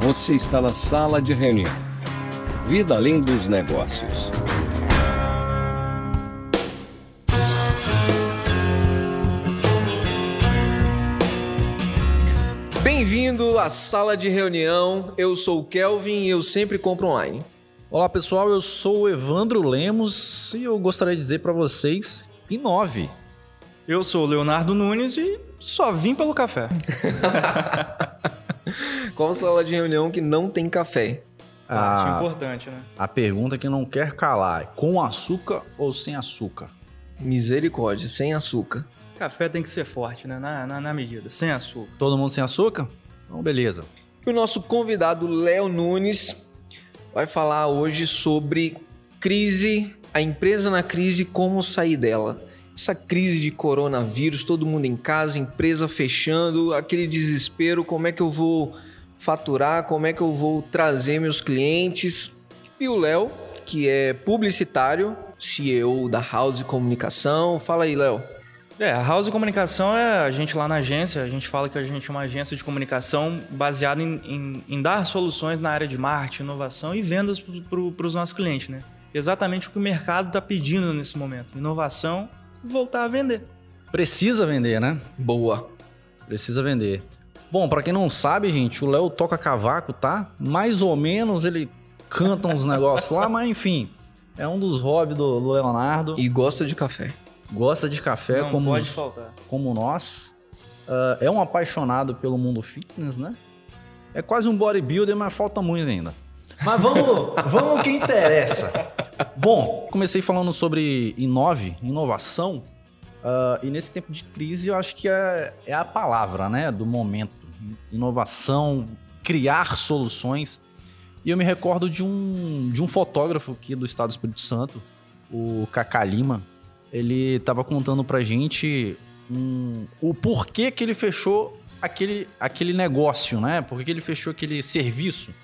Você está na sala de reunião. Vida além dos negócios. Bem-vindo à sala de reunião. Eu sou o Kelvin e eu sempre compro online. Olá pessoal, eu sou o Evandro Lemos e eu gostaria de dizer para vocês: inove. Eu sou o Leonardo Nunes e só vim pelo café. Qual sala de reunião que não tem café? Acho A, importante, né? a pergunta que não quer calar: é com açúcar ou sem açúcar? Misericórdia, sem açúcar. Café tem que ser forte, né? Na, na, na medida, sem açúcar. Todo mundo sem açúcar? Então, beleza. E o nosso convidado Léo Nunes vai falar hoje sobre crise, a empresa na crise, como sair dela. Essa crise de coronavírus, todo mundo em casa, empresa fechando, aquele desespero, como é que eu vou faturar, como é que eu vou trazer meus clientes. E o Léo, que é publicitário, CEO da House Comunicação. Fala aí, Léo. É, a House Comunicação é a gente lá na agência, a gente fala que a gente é uma agência de comunicação baseada em, em- em dar soluções na área de marketing, inovação e vendas para os nossos clientes, né? Exatamente o que o mercado está pedindo nesse momento. Inovação e voltar a vender. Precisa vender, né? Boa. Precisa vender. Bom, pra quem não sabe, gente, o Léo toca cavaco, tá? Mais ou menos ele canta uns negócios lá, mas enfim, é um dos hobbies do Leonardo. E gosta de café. Gosta de café Não como, pode faltar. como nós. Ah, é um apaixonado pelo mundo fitness, né? É quase um bodybuilder, mas falta muito ainda. Mas vamos, vamos ao que interessa. Bom, comecei falando sobre inove, inovação. ah, e nesse tempo de crise, eu acho que é, é a palavra, né? Do momento. Inovação, criar soluções. E eu me recordo de um, de um fotógrafo aqui do estado do Espírito Santo, o Cacá Lima. Ele estava contando pra gente um- o porquê que ele fechou aquele, aquele negócio, né? Por que ele fechou aquele serviço.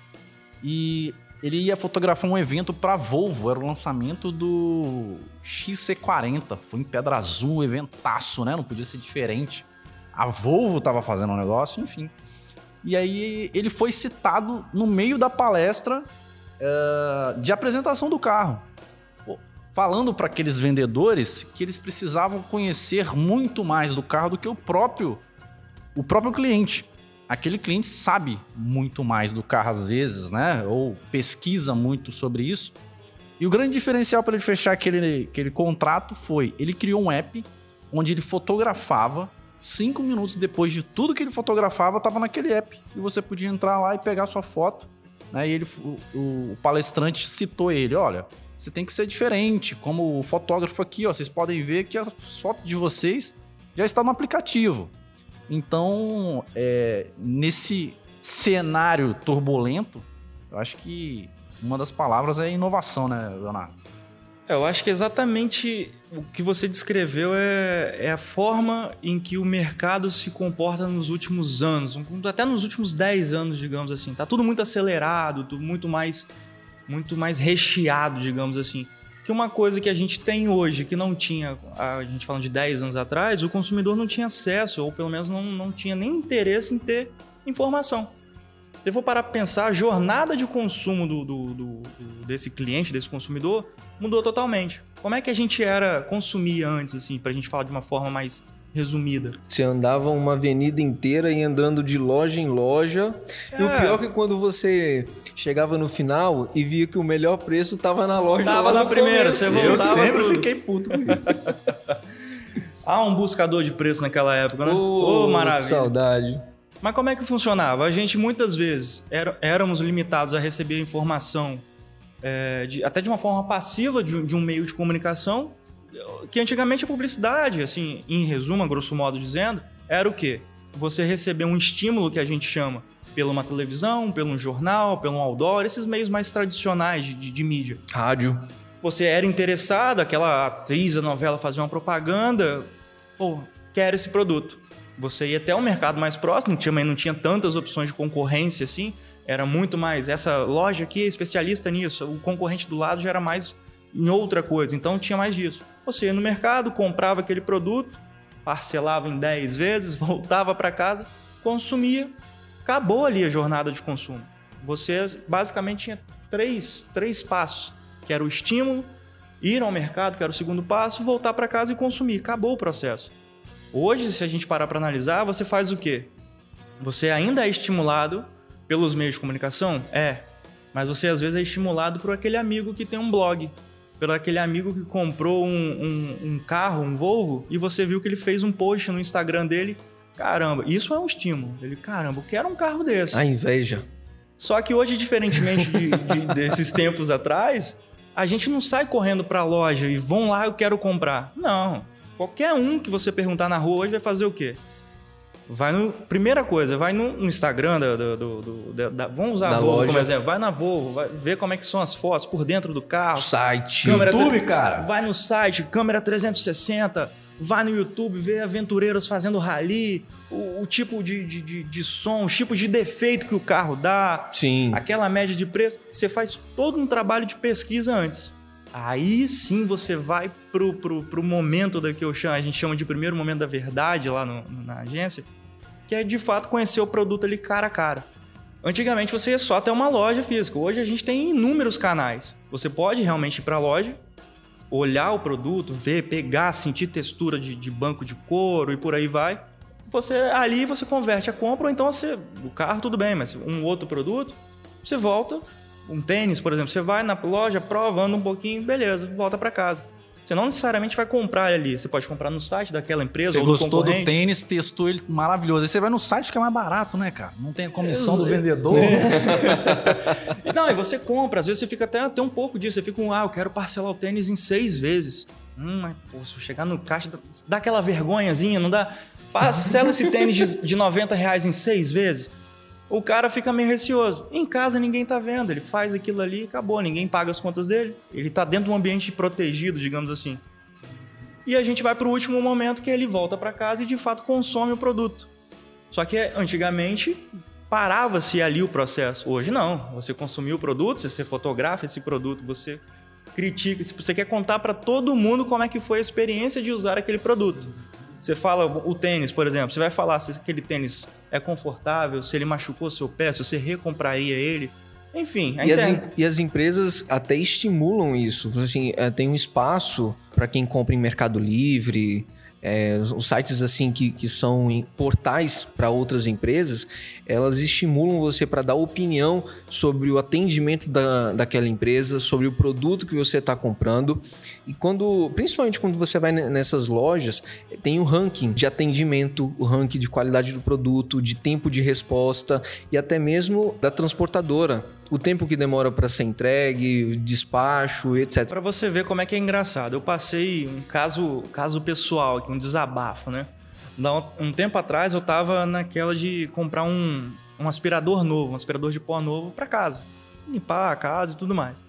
E ele ia fotografar um evento pra Volvo, era o lançamento do XC40. Foi em Pedra Azul, eventaço, né? Não podia ser diferente. A Volvo tava fazendo um negócio, enfim. E aí ele foi citado no meio da palestra eh, de apresentação do carro. Falando para aqueles vendedores que eles precisavam conhecer muito mais do carro do que o próprio o próprio cliente. Aquele cliente sabe muito mais do carro às vezes, né? Ou pesquisa muito sobre isso. E o grande diferencial para ele fechar aquele, aquele contrato foi ele criou um app onde ele fotografava. Cinco minutos depois de tudo que ele fotografava, estava naquele app. E você podia entrar lá e pegar sua foto. Né? E ele, o, o palestrante citou ele: olha, você tem que ser diferente. Como o fotógrafo aqui, ó, vocês podem ver que a foto de vocês já está no aplicativo. Então, é, nesse cenário turbulento, eu acho que uma das palavras é inovação, né, Leonardo? É, eu acho que exatamente o que você descreveu é, é a forma em que o mercado se comporta nos últimos anos, até nos últimos 10 anos, digamos assim. Tá tudo muito acelerado, tudo muito mais, muito mais recheado, digamos assim. Que uma coisa que a gente tem hoje, que não tinha, a gente falando de 10 anos atrás, o consumidor não tinha acesso, ou pelo menos não, não tinha nem interesse em ter informação. Se for parar para pensar, a jornada de consumo do- do- do- desse cliente, desse consumidor, mudou totalmente. Como é que a gente era consumir antes, assim, pra gente falar de uma forma mais resumida? Você andava uma avenida inteira e andando de loja em loja. E o É. pior é que quando você chegava no final e via que o melhor preço tava na loja. Tava na primeira, começo. você voltava tudo. puto com isso. Ah, um buscador de preço naquela época, né? Ô, Ô, maravilha. Saudade. Mas como é que funcionava? A gente muitas vezes era- éramos limitados a receber informação é, de- até de uma forma passiva de, um- de um meio de comunicação que antigamente a publicidade, assim, em resumo, a grosso modo dizendo, era o quê? Você receber um estímulo que a gente chama pela uma televisão, pelo um jornal, pelo um outdoor, esses meios mais tradicionais de- de- de mídia. Rádio. você era interessado, aquela atriz da novela fazia uma propaganda, pô, quero esse produto. Você ia até o mercado mais próximo, também não tinha tantas opções de concorrência assim, era muito mais, essa loja aqui é especialista nisso, o concorrente do lado já era mais em outra coisa, então tinha mais disso. Você ia no mercado, comprava aquele produto, parcelava em 10 vezes, voltava para casa, consumia, acabou ali a jornada de consumo. Você basicamente tinha três, três passos, que era o estímulo, ir ao mercado, que era o segundo passo, voltar para casa e consumir. Acabou o processo. Hoje, se a gente parar para analisar, você faz o quê? Você ainda é estimulado pelos meios de comunicação? É. Mas você às vezes é estimulado por aquele amigo que tem um blog, pelo aquele amigo que comprou um, um, um carro, um Volvo, e você viu que ele fez um post no Instagram dele. Caramba, isso é um estímulo. Ele, caramba, eu quero um carro desse. A inveja. Só que hoje, diferentemente de, de, desses tempos atrás, a gente não sai correndo para a loja e vão lá, eu quero comprar. Não. Qualquer um que você perguntar na rua hoje vai fazer o quê? Vai no. Primeira coisa, vai no, no Instagram do, do, do, do da, Vamos usar Da a Volvo loja. como exemplo. Vai na Volvo, vai ver como é que são as fotos por dentro do carro. Site. Câmera YouTube, tre- cara. Vai no site, câmera 360. Vai no YouTube, vê aventureiros fazendo rally, o, o tipo de, de, de, de som, o tipo de defeito que o carro dá, Sim. aquela média de preço. Você faz todo um trabalho de pesquisa antes. Aí sim você vai pro, pro, pro momento da que eu chamo, a gente chama de primeiro momento da verdade lá no- na agência, que é de fato conhecer o produto ali cara a cara. Antigamente você ia só até uma loja física. Hoje a gente tem inúmeros canais. Você pode realmente ir para a loja, olhar o produto, ver, pegar, sentir textura de, de banco de couro e por aí vai. Você ali você converte a compra ou então você o carro tudo bem, mas um outro produto você volta, um tênis por exemplo, você vai na loja, prova, anda um pouquinho, beleza, volta para casa. Você não necessariamente vai comprar ali, você pode comprar no site daquela empresa Você ou do gostou do tênis, testou ele maravilhoso. Aí você vai no site fica mais barato, né, cara? Não tem a comissão do vendedor. E Não, e você compra, às vezes você fica até, até um pouco disso. Você fica um, ah, eu quero parcelar o tênis em seis vezes. Hum, mas pô, se eu chegar no caixa, dá, dá aquela vergonhazinha, não dá? Parcela esse tênis de, de 90 reais em seis vezes. O cara fica meio receoso. Em casa ninguém tá vendo, ele faz aquilo ali e acabou, ninguém paga as contas dele. Ele tá dentro de um ambiente protegido, digamos assim. E a gente vai pro último momento que ele volta para casa e de fato consome o produto. Só que antigamente parava-se ali o processo. Hoje não. Você consumiu o produto, você fotografa esse produto, você critica, você quer contar para todo mundo como é que foi a experiência de usar aquele produto. Você fala o tênis, por exemplo, você vai falar se aquele tênis é confortável, se ele machucou seu pé, se você recompraria ele. Enfim, E as, e as empresas até estimulam isso. Assim, é, tem um espaço para quem compra em Mercado Livre, é, os- sites assim que, que são portais para outras empresas, elas estimulam você para dar opinião sobre o atendimento da, daquela empresa, sobre o produto que você está comprando. E quando, principalmente quando você vai ne- nessas lojas, tem o ranking de atendimento, o ranking de qualidade do produto, de tempo de resposta e até mesmo da transportadora. O tempo que demora para ser entregue, despacho, etc. Pra você ver como é que é engraçado. Eu passei um caso, caso pessoal aqui, um desabafo, né? Um um tempo atrás eu tava naquela de comprar um, um aspirador novo, um aspirador de pó novo pra casa. Limpar a casa e tudo mais.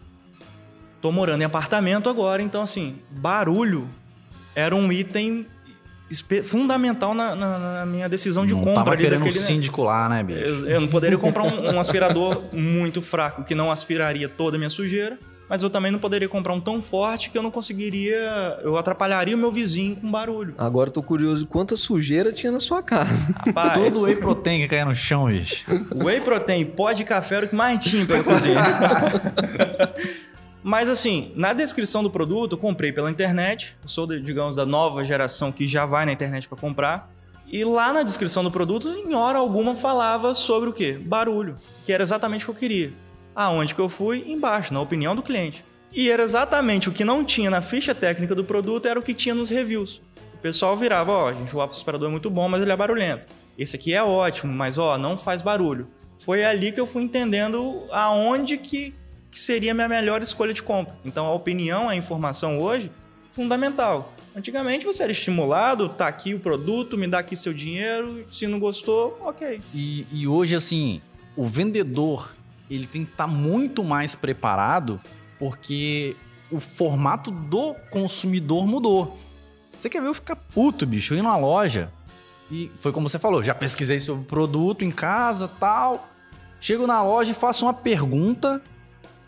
Tô morando em apartamento agora, então assim, barulho era um item fundamental na, na- na minha decisão de não compra. tava querendo um daquele, né? síndico lá, né, bicho? Eu, eu não poderia comprar um, um aspirador muito fraco que não aspiraria toda a minha sujeira, mas eu também não poderia comprar um tão forte que eu não conseguiria. Eu atrapalharia o meu vizinho com barulho. Agora eu tô curioso quanta sujeira tinha na sua casa. Rapaz, Todo whey protein que caia no chão, bicho. Whey protein, pó de café era o que mais tinha pela cozinha. Mas assim, na descrição do produto, comprei pela internet. Eu sou, digamos, da nova geração que já vai na internet para comprar. E lá na descrição do produto, em hora alguma, falava sobre o quê? Barulho. Que era exatamente o que eu queria. Aonde que eu fui? Embaixo, na opinião do cliente. E era exatamente o que não tinha na ficha técnica do produto, era o que tinha nos reviews. O pessoal virava, ó, gente, o aspirador é muito bom, mas ele é barulhento. Esse aqui é ótimo, mas ó, não faz barulho. Foi ali que eu fui entendendo aonde que, que seria a minha melhor escolha de compra. Então a opinião, a informação hoje, fundamental. Antigamente você era estimulado, tá aqui o produto, me dá aqui seu dinheiro, se não gostou, ok. E, e hoje, assim, o vendedor, ele tem que estar muito mais preparado porque o formato do consumidor mudou. Você quer ver eu ficar puto, bicho? Eu ir numa loja e foi como você falou, já pesquisei sobre o produto em casa tal. Chego na loja e faço uma pergunta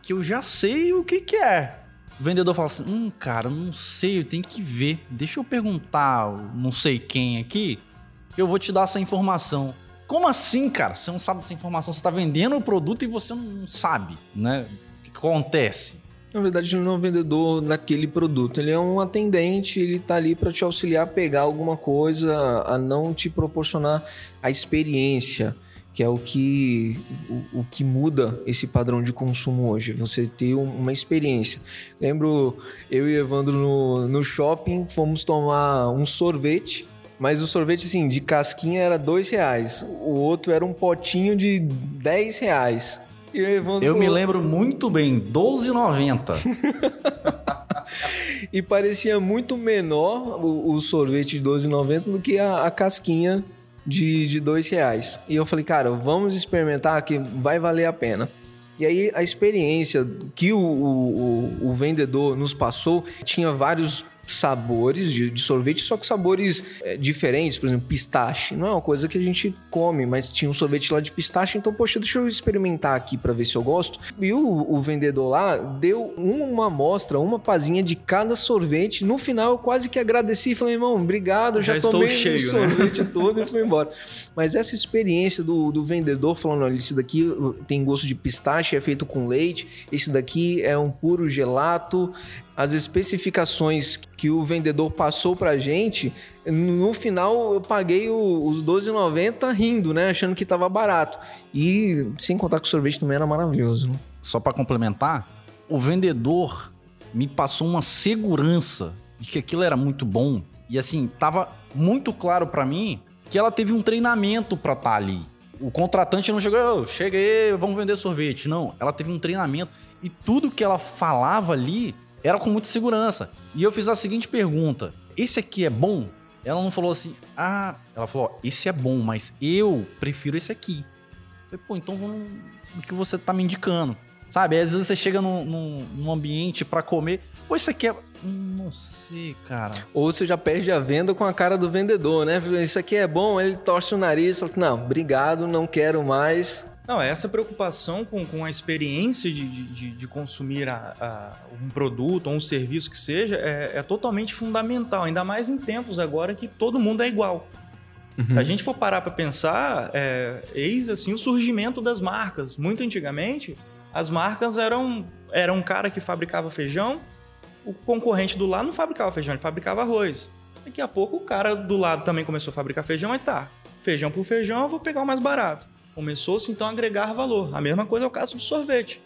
que eu já sei o que, que é. O vendedor fala assim: hum, cara, não sei, eu tenho que ver. Deixa eu perguntar, não sei quem aqui, eu vou te dar essa informação. Como assim, cara? Você não sabe dessa informação. Você tá vendendo o produto e você não sabe, né? O que acontece? Na verdade, ele não é um vendedor daquele produto. Ele é um atendente, ele tá ali para te auxiliar a pegar alguma coisa, a não te proporcionar a experiência, que é o que, o, o que muda esse padrão de consumo hoje. Você ter um- uma experiência. Lembro eu e Evandro no, no shopping, fomos tomar um sorvete. Mas o sorvete, assim, de casquinha era dois reais. O outro era um potinho de 10 reais. E o Evandro Eu me lembro muito bem, R$12,90. E parecia muito menor o, o sorvete de 12,90 do que a, a casquinha de, de dois reais. E eu falei, cara, vamos experimentar que vai valer a pena. E aí a experiência que o, o, o- o vendedor nos passou tinha vários sabores de, de sorvete, só que sabores é, diferentes, por exemplo, pistache. Não é uma coisa que a gente come, mas tinha um sorvete lá de pistache, então, poxa, deixa eu experimentar aqui para ver se eu gosto. E o, o vendedor lá deu uma amostra, uma pazinha de cada sorvete. No final, eu quase que agradeci e falei, irmão, obrigado, já, Já estou tomei cheio, o né? sorvete todo e fui embora. Mas essa experiência do, do vendedor falando, olha, esse daqui uh, tem gosto de pistache, é feito com leite, esse daqui é um puro gelato, as especificações que o vendedor passou pra gente, no final eu paguei o- os 12,90 rindo, né? Achando que tava barato. E sem contar que o sorvete também era maravilhoso. Né? Só pra complementar, o vendedor me passou uma segurança de que aquilo era muito bom. E assim, tava muito claro pra mim que ela teve um treinamento pra estar ali. O contratante não chegou, "Ô, chega aí, vamos vender sorvete. Não, ela teve um treinamento. E tudo que ela falava ali era com muita segurança. E eu fiz a seguinte pergunta: esse aqui é bom? Ela não falou assim, ah, ela falou, ó, esse é bom, mas eu prefiro esse aqui. Eu falei, pô, então vamos no que você tá me indicando. Sabe? Às vezes você chega num, num- num ambiente pra comer, pô, isso aqui é. Não sei, cara. Ou você já perde a venda com a cara do vendedor, né? Isso aqui é bom, ele torce o nariz fala, não, obrigado, não quero mais. Não, essa preocupação com, com a experiência de, de, de consumir a- a- um produto ou um serviço que seja é, é totalmente fundamental, ainda mais em tempos agora que todo mundo é igual. Se a gente for parar para pensar, é, eis assim o surgimento das marcas. Muito antigamente, as marcas eram era um cara que fabricava feijão, o concorrente do lado não fabricava feijão, ele fabricava arroz. Daqui a pouco o cara do lado também começou a fabricar feijão, aí tá, feijão por feijão, eu vou pegar o mais barato. Começou-se então a agregar valor. A mesma coisa é o caso do sorvete.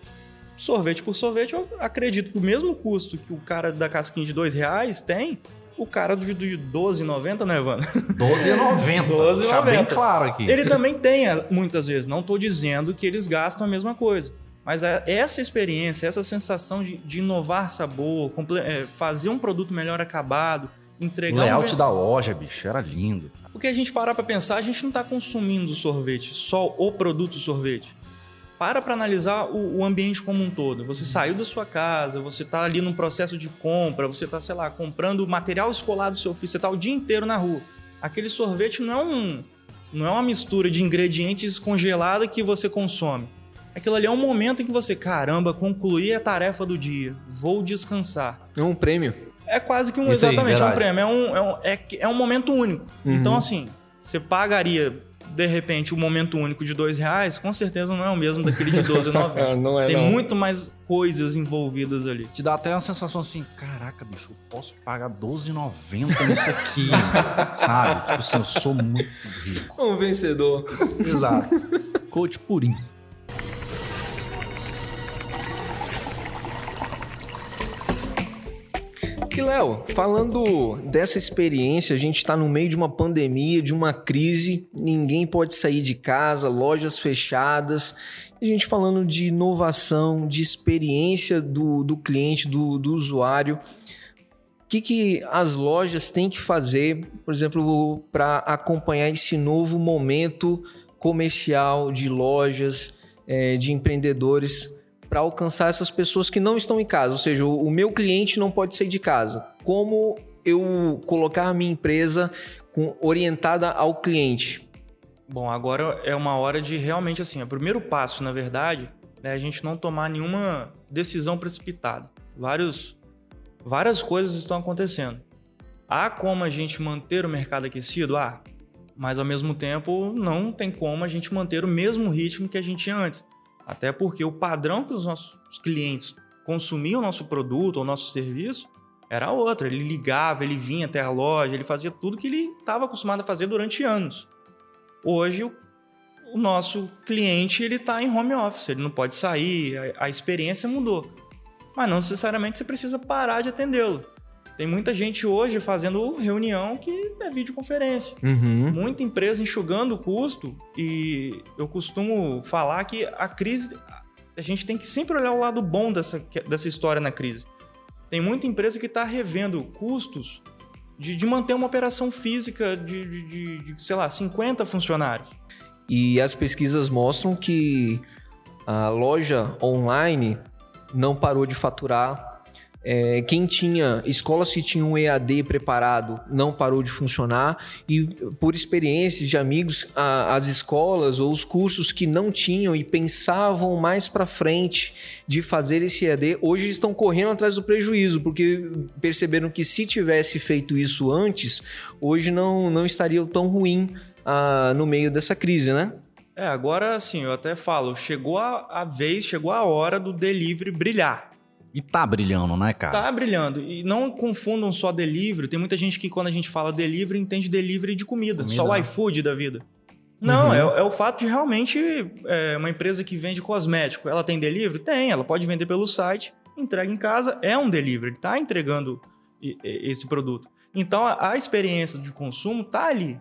Sorvete por sorvete, eu acredito que o mesmo custo que o cara da casquinha de dois reais tem, o cara do de 12,90, né, Evandro? 12,90. 12,90. Deixar bem claro aqui. Ele também tem, a- muitas vezes. Não estou dizendo que eles gastam a mesma coisa. Mas essa experiência, essa sensação de, de inovar sabor, é, fazer um produto melhor acabado, O entregar um layout ven- da loja, bicho, era lindo. Porque a gente parar para pensar, a gente não está consumindo sorvete, só o produto sorvete. Para para analisar o, o ambiente como um todo. Você saiu da sua casa, você está ali num processo de compra, você está, sei lá, comprando material escolar do seu filho, você está o dia inteiro na rua. Aquele sorvete não é um, não é uma mistura de ingredientes congelada que você consome. Aquilo ali é um momento em que você, caramba, concluí a tarefa do dia, vou descansar. É um prêmio. É quase que um. Isso aí, exatamente, é um prêmio. É um, é, um, é, é um momento único. Uhum. Então, assim, você pagaria, de repente, o momento único de dois reais, com certeza não é o mesmo daquele de 12,90. não é Tem não. muito mais coisas envolvidas ali. Te dá até uma sensação assim, caraca, bicho, eu posso pagar R$12,90 nisso aqui, sabe? Tipo assim, eu sou muito rico. Um vencedor. Exato. Coach purinho. E Léo, falando dessa experiência, a gente está no meio de uma pandemia, de uma crise, ninguém pode sair de casa, lojas fechadas. A gente falando de inovação, de experiência do, do cliente, do, do usuário. O que, que as lojas têm que fazer, por exemplo, para acompanhar esse novo momento comercial de lojas, eh, de empreendedores, para alcançar essas pessoas que não estão em casa? Ou seja, o, meu cliente não pode sair de casa. Como eu colocar a minha empresa com- orientada ao cliente? Bom, agora é uma hora de realmente, assim, o primeiro passo, na verdade, é a gente não tomar nenhuma decisão precipitada. Vários, várias coisas estão acontecendo. Há como a gente manter o mercado aquecido? Ah, mas ao mesmo tempo não tem como a gente manter o mesmo ritmo que a gente tinha antes. Até porque o padrão que os nossos clientes consumiam o nosso produto ou nosso serviço era outro. Ele ligava, ele vinha até a loja, ele fazia tudo que ele estava acostumado a fazer durante anos. Hoje, o, nosso cliente ele está em home office, ele não pode sair, a, a experiência mudou. Mas não necessariamente você precisa parar de atendê-lo. Tem muita gente hoje fazendo reunião que é videoconferência. Uhum. Muita empresa enxugando o custo e eu costumo falar que a crise, a gente tem que sempre olhar o lado bom dessa, dessa história na crise. Tem muita empresa que está revendo custos de, de, manter uma operação física de, de, de, de, sei lá, 50 funcionários. E as pesquisas mostram que a loja online não parou de faturar é, quem tinha, escolas que tinham um EAD preparado não parou de funcionar e por experiências de amigos, a, as escolas ou os cursos que não tinham e pensavam mais para frente de fazer esse EAD, hoje estão correndo atrás do prejuízo, porque perceberam que se tivesse feito isso antes, hoje não, não estaria tão ruim ah, no meio dessa crise, né? É, agora assim, eu até falo, chegou a, a vez, chegou a hora do delivery brilhar. E tá brilhando, né, cara? Tá brilhando. E não confundam só delivery. Tem muita gente que, quando a gente fala delivery, entende delivery de comida. comida só o né? iFood da vida. Não, uhum. é, é, o fato de realmente é, uma empresa que vende cosmético, ela tem delivery? Tem, ela pode vender pelo site, entrega em casa, é um delivery, tá entregando esse produto. Então a, a experiência de consumo tá ali.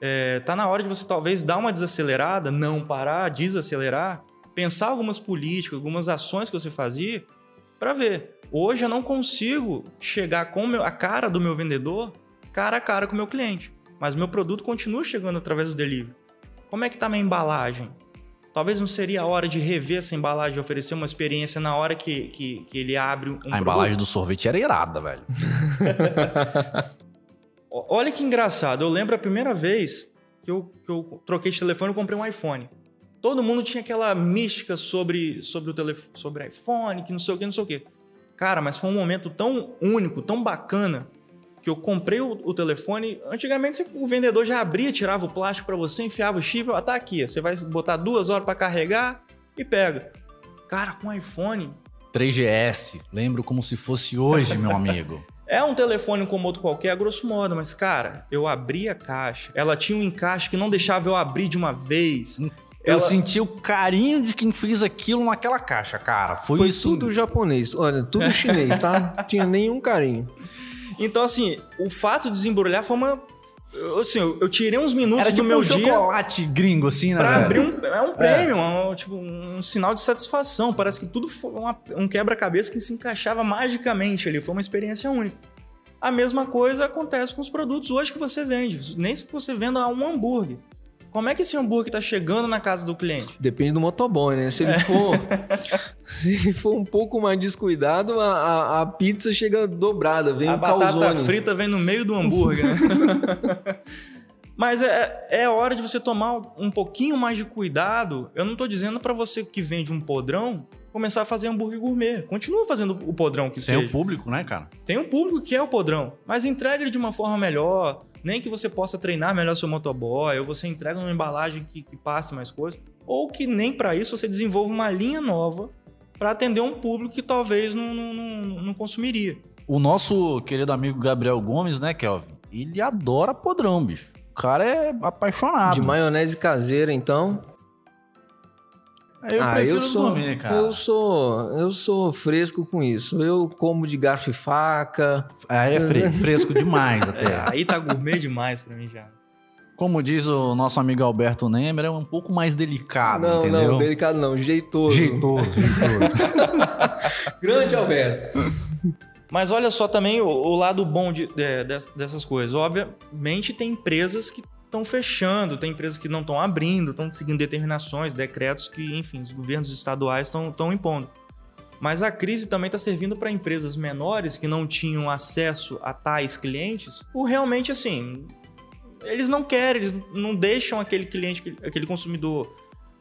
É, tá na hora de você talvez dar uma desacelerada, não parar, desacelerar, pensar algumas políticas, algumas ações que você fazia para ver. Hoje eu não consigo chegar com a cara do meu vendedor cara a cara com o meu cliente, mas meu produto continua chegando através do delivery. Como é que tá minha embalagem? Talvez não seria a hora de rever essa embalagem e oferecer uma experiência na hora que, que, que ele abre um A produto? embalagem do sorvete era irada, velho. Olha que engraçado. Eu lembro a primeira vez que eu, que eu troquei de telefone e comprei um iPhone. Todo mundo tinha aquela mística sobre, sobre o telefone, sobre iPhone, que não sei o que, não sei o que. Cara, mas foi um momento tão único, tão bacana, que eu comprei o, o telefone. Antigamente o vendedor já abria, tirava o plástico para você, enfiava o chip, ah, tá aqui. Você vai botar duas horas para carregar e pega. Cara, com iPhone. 3GS, lembro como se fosse hoje, meu amigo. É um telefone como outro qualquer, grosso modo, mas, cara, eu abri a caixa. Ela tinha um encaixe que não deixava eu abrir de uma vez. Eu ela... senti o carinho de quem fez aquilo naquela caixa, cara. Foi, Foi assim... tudo japonês. Olha, tudo chinês, tá? Tinha nenhum carinho. Então, assim, o fato de desembrulhar foi uma. Assim, eu, eu tirei uns minutos Era do meu um dia. chocolate gringo, assim, né? Pra abrir um. É um prêmio, é. Um, tipo, um sinal de satisfação. Parece que tudo foi uma, um quebra-cabeça que se encaixava magicamente ali. Foi uma experiência única. A mesma coisa acontece com os produtos hoje que você vende. Nem se você venda um hambúrguer. Como é que esse hambúrguer tá chegando na casa do cliente? Depende do motoboy, né? Se ele é. for. se ele for um pouco mais descuidado, a, a, a pizza chega dobrada, vem a um batata calzone. frita vem no meio do hambúrguer, né? Mas é, é hora de você tomar um pouquinho mais de cuidado. Eu não tô dizendo para você que vende um podrão começar a fazer hambúrguer gourmet. Continua fazendo o podrão que Tem seja. Tem o público, né, cara? Tem um público que é o podrão. Mas entrega ele de uma forma melhor. Nem que você possa treinar melhor seu motoboy, ou você entrega uma embalagem que, que passe mais coisas. Ou que nem para isso você desenvolva uma linha nova para atender um público que talvez não, não, não, não consumiria. O nosso querido amigo Gabriel Gomes, né, Kelvin? Ele adora podrão, bicho. O cara é apaixonado. De maionese caseira, então. Eu ah, eu sou, cara. Eu sou, eu sou fresco com isso. Eu como de garfo e faca. Aí é fresco, fresco demais até. É, aí tá gourmet demais pra mim já. Como diz o nosso amigo Alberto Nemer, é um pouco mais delicado, não, entendeu? Não, delicado não, jeitoso. Jeitoso, jeitoso. Grande Alberto. Mas olha só também o, o lado bom de, de, dessas coisas. Obviamente tem empresas que estão fechando, tem empresas que não estão abrindo, estão seguindo determinações, decretos que, enfim, os governos estaduais estão impondo. Mas a crise também está servindo para empresas menores que não tinham acesso a tais clientes, por realmente assim, eles não querem, eles não deixam aquele cliente, aquele consumidor,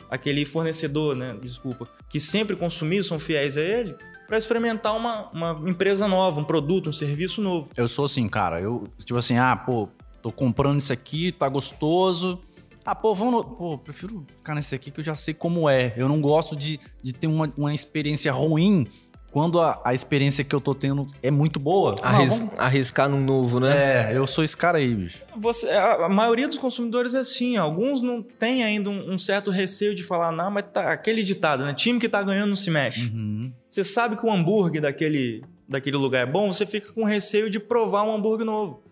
aquele fornecedor, né, desculpa, que sempre consumiu, são fiéis a ele, para experimentar uma, uma empresa nova, um produto, um serviço novo. Eu sou assim, cara, eu, tipo assim, ah, pô, tô comprando isso aqui, tá gostoso. Ah, pô, vamos. No... Pô, prefiro ficar nesse aqui que eu já sei como é. Eu não gosto de, de ter uma, uma experiência ruim quando a, a experiência que eu tô tendo é muito boa. Arris, vamos... Arriscar num novo, né? É, eu sou esse cara aí, bicho. Você, a, a maioria dos consumidores é assim. Alguns não tem ainda um, um, certo receio de falar, não, mas tá aquele ditado, né? Time que tá ganhando não se mexe. Uhum. Você sabe que o hambúrguer daquele, daquele lugar é bom, você fica com receio de provar um hambúrguer novo.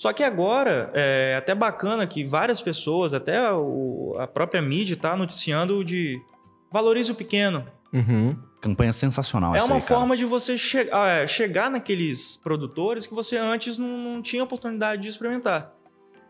Só que agora é até bacana que várias pessoas, até o, a própria mídia, tá noticiando de valorize o pequeno. Uhum. Campanha sensacional. É uma aí, forma de você che ah, chegar naqueles produtores que você antes não, não tinha oportunidade de experimentar.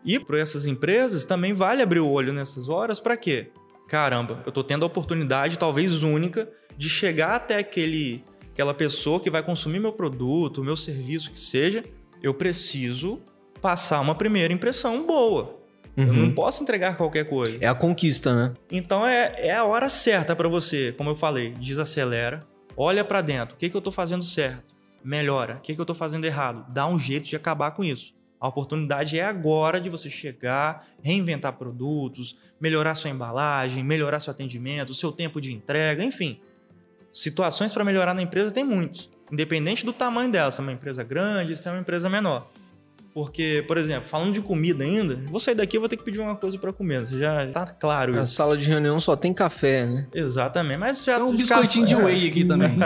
E para essas empresas também vale abrir o olho nessas horas para quê? Caramba, eu estou tendo a oportunidade, talvez única, de chegar até aquele, aquela pessoa que vai consumir meu produto, meu serviço, que seja. Eu preciso passar uma primeira impressão boa. Uhum. Eu não posso entregar qualquer coisa. É a conquista, né? Então é, é a hora certa para você, como eu falei, desacelera, olha para dentro, o que, que eu tô fazendo certo, melhora, o que, que eu tô fazendo errado, dá um jeito de acabar com isso. A oportunidade é agora de você chegar, reinventar produtos, melhorar sua embalagem, melhorar seu atendimento, seu tempo de entrega, enfim. Situações para melhorar na empresa tem muitos, independente do tamanho dela, se é uma empresa grande, se é uma empresa menor. Porque, por exemplo, falando de comida ainda, vou sair daqui e vou ter que pedir uma coisa para comer. Você já tá claro isso. A sala de reunião só tem café, né? Exatamente. Mas já tem um biscoitinho café. de whey aqui também.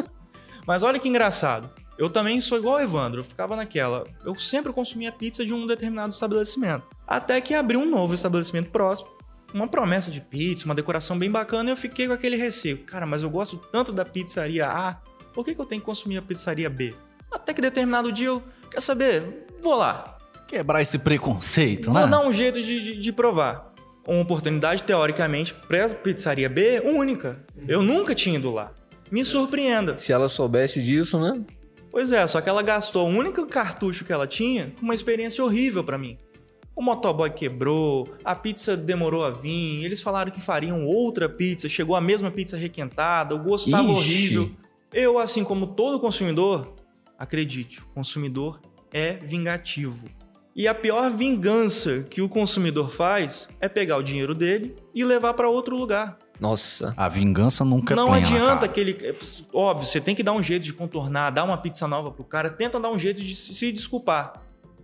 Mas olha que engraçado. Eu também sou igual o Evandro, eu ficava naquela. Eu sempre consumia pizza de um determinado estabelecimento. Até que abriu um novo estabelecimento próximo. Uma promessa de pizza, uma decoração bem bacana, e eu fiquei com aquele receio. Cara, mas eu gosto tanto da pizzaria A, por que, que eu tenho que consumir a pizzaria B? Até que determinado dia eu, quer saber, vou lá. Quebrar esse preconceito, vou né? Vou dar um jeito de, de, de provar. Uma oportunidade, teoricamente, para pizzaria B, única. Eu nunca tinha ido lá. Me surpreenda. Se ela soubesse disso, né? Pois é, só que ela gastou o único cartucho que ela tinha com uma experiência horrível para mim. O motoboy quebrou, a pizza demorou a vir, eles falaram que fariam outra pizza, chegou a mesma pizza requentada, o gosto estava horrível. Eu, assim como todo consumidor, acredite, o consumidor é vingativo. E a pior vingança que o consumidor faz é pegar o dinheiro dele e levar para outro lugar. Nossa. A vingança nunca Não é plena, adianta cara. aquele. Óbvio, você tem que dar um jeito de contornar, dar uma pizza nova pro cara, tenta dar um jeito de se desculpar.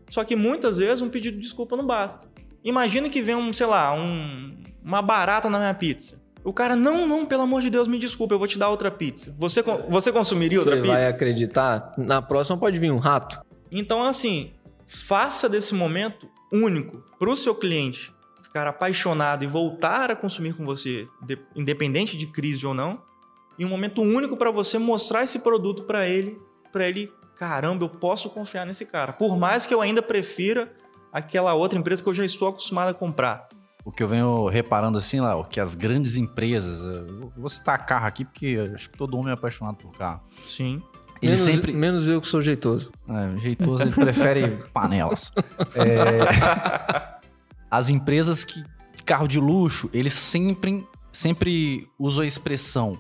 Só que muitas vezes um pedido de desculpa não basta. Imagina que vem um, sei lá, um, uma barata na minha pizza. O cara, não, não, pelo amor de Deus, me desculpa, eu vou te dar outra pizza. Você, você consumiria outra pizza? Você vai acreditar? Na próxima pode vir um rato. Então, assim, faça desse momento único para o seu cliente ficar apaixonado e voltar a consumir com você, independente de crise ou não, e um momento único para você mostrar esse produto para ele, para ele, caramba, eu posso confiar nesse cara, por mais que eu ainda prefira aquela outra empresa que eu já estou acostumado a comprar. O que eu venho reparando assim, lá, que as grandes empresas, vou citar carro aqui porque acho que todo homem é apaixonado por carro. Sim. Ele menos, sempre... menos eu que sou jeitoso. É, jeitoso, ele prefere panelas. É... As empresas que carro de luxo, eles sempre, sempre usam a expressão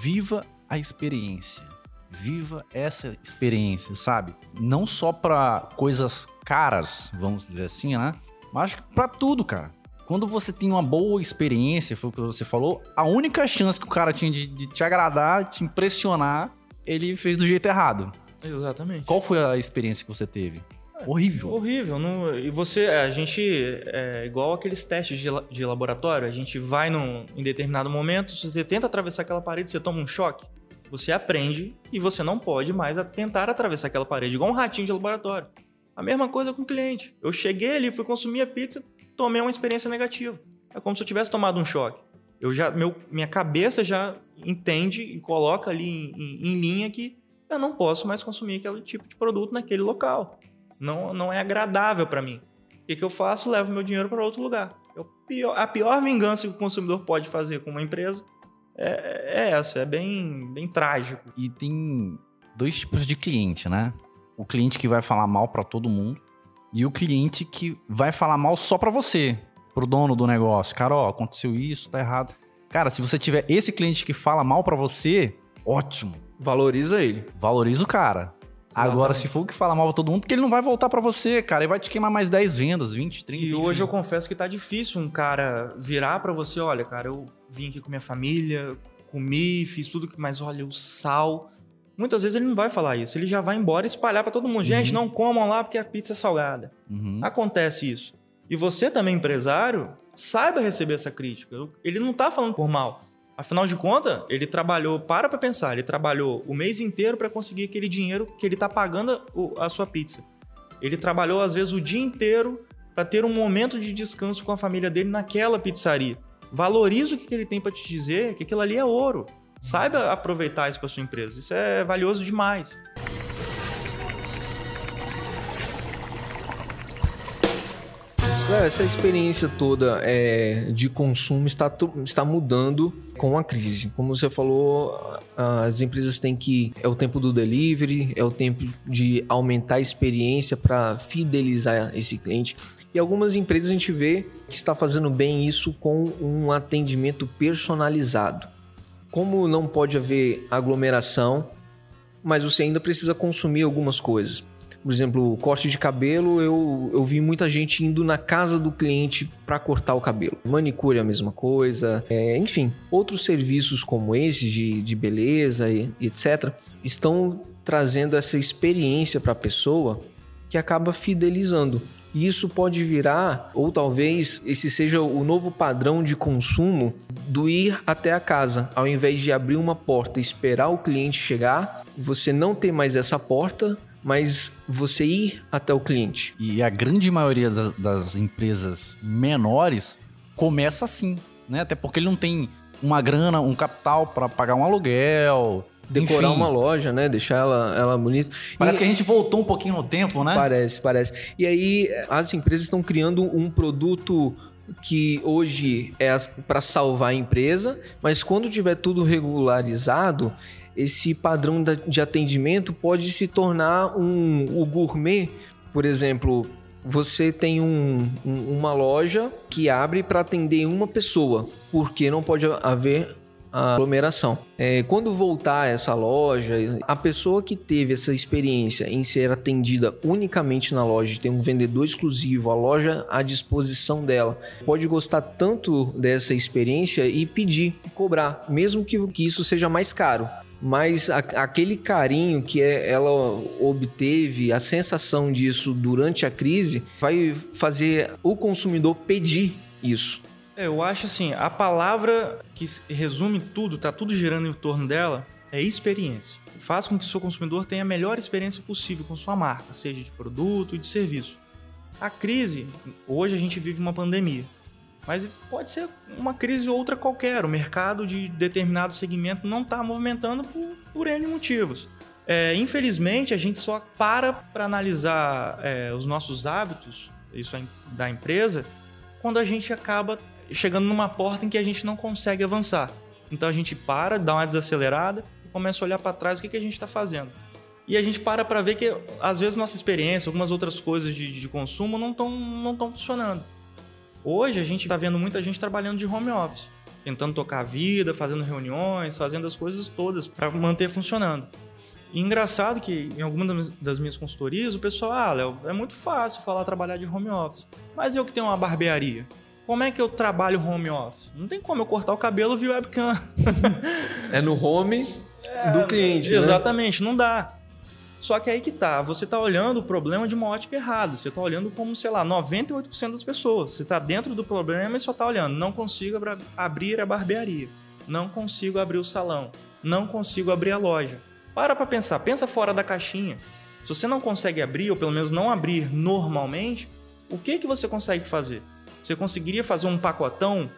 viva a experiência. Viva essa experiência, sabe? Não só para coisas caras, vamos dizer assim, né? Mas para tudo, cara. Quando você tem uma boa experiência, foi o que você falou, a única chance que o cara tinha de, de te agradar, te impressionar, ele fez do jeito errado. Exatamente. Qual foi a experiência que você teve? É, horrível. Horrível. Não, e você, a gente, é igual aqueles testes de, de laboratório, a gente vai num, em determinado momento, se você tenta atravessar aquela parede, você toma um choque, você aprende e você não pode mais tentar atravessar aquela parede, igual um ratinho de laboratório. A mesma coisa com o cliente. Eu cheguei ali, fui consumir a pizza, tomei uma experiência negativa. É como se eu tivesse tomado um choque. Eu já, meu, minha cabeça já entende e coloca ali em, em, em linha que eu não posso mais consumir aquele tipo de produto naquele local. Não, não é agradável para mim. O que, que, eu faço? Levo meu dinheiro para outro lugar. Eu, a pior vingança que o consumidor pode fazer com uma empresa é, é essa, é bem, bem trágico. E tem dois tipos de cliente, né? O cliente que vai falar mal para todo mundo e o cliente que vai falar mal só para você, pro dono do negócio. Cara, ó, aconteceu isso, tá errado. Cara, se você tiver esse cliente que fala mal para você, ótimo. Valoriza ele. Valoriza o cara. Agora, se for o que fala mal pra todo mundo, porque ele não vai voltar pra você, cara. Ele vai te queimar mais 10 vendas, 20, 30. E enfim. hoje eu confesso que tá difícil um cara virar pra você, olha, cara, eu vim aqui com minha família, comi, fiz tudo, que- mas olha, o sal. Muitas vezes ele não vai falar isso, ele já vai embora e espalhar pra todo mundo. Gente, não comam lá porque a pizza é salgada. Uhum. Acontece isso. E você também, empresário, saiba receber essa crítica. Ele não tá falando por mal. Afinal de contas, ele trabalhou, para pra pensar, ele trabalhou o mês inteiro para conseguir aquele dinheiro que ele tá pagando a sua pizza. Ele trabalhou, às vezes, o dia inteiro para ter um momento de descanso com a família dele naquela pizzaria. Valorize o que ele tem para te dizer, que aquilo ali é ouro. Saiba aproveitar isso para sua empresa. Isso é valioso demais. Léo, essa experiência toda é, de consumo está, está mudando com a crise. Como você falou, as empresas têm que. É o tempo do delivery, é o tempo de aumentar a experiência para fidelizar esse cliente. E algumas empresas a gente vê que está fazendo bem isso com um atendimento personalizado. Como não pode haver aglomeração, mas você ainda precisa consumir algumas coisas. Por exemplo, corte de cabelo, eu, eu vi muita gente indo na casa do cliente para cortar o cabelo. Manicure é a mesma coisa. É, enfim, outros serviços como esses de, de beleza e, e etc. estão trazendo essa experiência para a pessoa que acaba fidelizando. E isso pode virar, ou talvez esse seja o novo padrão de consumo do ir até a casa. Ao invés de abrir uma porta e esperar o cliente chegar, você não ter mais essa porta, mas você ir até o cliente. E a grande maioria das, das empresas menores começa assim, né? Até porque ele não tem uma grana, um capital para pagar um aluguel. Decorar enfim. uma loja, né? Deixar ela, ela bonita. Parece E- que a gente voltou um pouquinho no tempo, né? Parece, parece. E aí as empresas estão criando um produto que hoje é para salvar a empresa, mas quando tiver tudo regularizado, esse padrão de atendimento pode se tornar um o gourmet, por exemplo. Você tem um- um- uma loja que abre para atender uma pessoa, porque não pode haver aglomeração. É, quando voltar essa loja, a pessoa que teve essa experiência em ser atendida unicamente na loja, ter um vendedor exclusivo, a loja à disposição dela, pode gostar tanto dessa experiência e pedir, cobrar, mesmo que, que isso seja mais caro. Mas a- aquele carinho que é- ela obteve, a sensação disso durante a crise, vai fazer o consumidor pedir isso. É, eu acho assim, a palavra que resume tudo, tá tudo girando em torno dela, é experiência. Faz com que o seu consumidor tenha a melhor experiência possível com sua marca, seja de produto e de serviço. A crise, hoje a gente vive uma pandemia, mas pode ser uma crise ou outra qualquer. O mercado de determinado segmento não está movimentando por, por N motivos. É, infelizmente, a gente só para para analisar é, os nossos hábitos, isso é da empresa, quando a gente acaba chegando numa porta em que a gente não consegue avançar. Então a gente para, dá uma desacelerada e começa a olhar para trás o que, que a gente está fazendo. E a gente para para ver que, às vezes, nossa experiência, algumas outras coisas de, de consumo não estão não funcionando. Hoje a gente está vendo muita gente trabalhando de home office, tentando tocar a vida, fazendo reuniões, fazendo as coisas todas para manter funcionando. E engraçado que em algumas das minhas- consultorias o pessoal, ah, Léo, é muito fácil falar trabalhar de home office. Mas eu que tenho uma barbearia, como é que eu trabalho home office? Não tem como eu cortar o cabelo via webcam. É no home do cliente. né? Exatamente, não dá. Só que aí que tá, você tá olhando o problema de uma ótica errada. Você tá olhando como, sei lá, 98% das pessoas. Você tá dentro do problema e só tá olhando. Não consigo abrir a barbearia. Não consigo abrir o salão. Não consigo abrir a loja. Para pra pensar, pensa fora da caixinha. Se você não consegue abrir, ou pelo menos não abrir normalmente, o que que você consegue fazer? Você conseguiria fazer um pacotão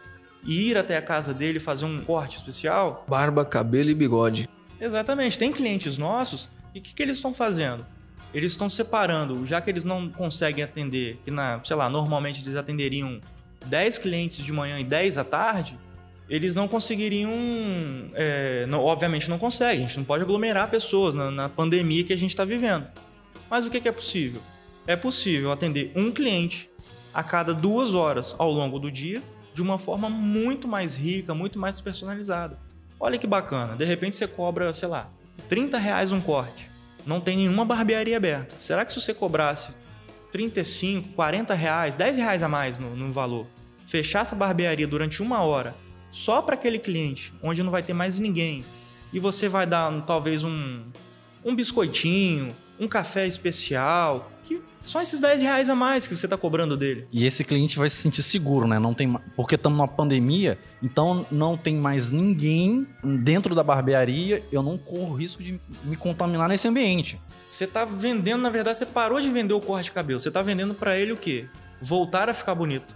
e ir até a casa dele fazer um corte especial? Barba, cabelo e bigode. Exatamente. Tem clientes nossos e o que, que eles estão fazendo? Eles estão separando, já que eles não conseguem atender, que na, sei lá, normalmente eles atenderiam 10 clientes de manhã e 10 à tarde, eles não conseguiriam. é, não- obviamente não conseguem, a gente não pode aglomerar pessoas na, na pandemia que a gente está vivendo. Mas o que, que é possível? É possível atender um cliente a cada duas horas ao longo do dia de uma forma muito mais rica, muito mais personalizada. Olha que bacana, de repente você cobra, sei lá, 30 reais um corte. não tem nenhuma barbearia aberta. Será que se você cobrasse 35, 40 reais, 10 reais a mais no, no valor, fechasse a barbearia durante uma hora só para aquele cliente, onde não vai ter mais ninguém, e você vai dar talvez um, um biscoitinho, um café especial, que só esses 10 reais a mais que você está cobrando dele. E esse cliente vai se sentir seguro, né? Não tem, porque estamos numa pandemia, então não tem mais ninguém dentro da barbearia. Eu não corro risco de me contaminar nesse ambiente. Você tá vendendo, na verdade, você parou de vender o corte de cabelo. Você tá vendendo para ele o quê? Voltar a ficar bonito.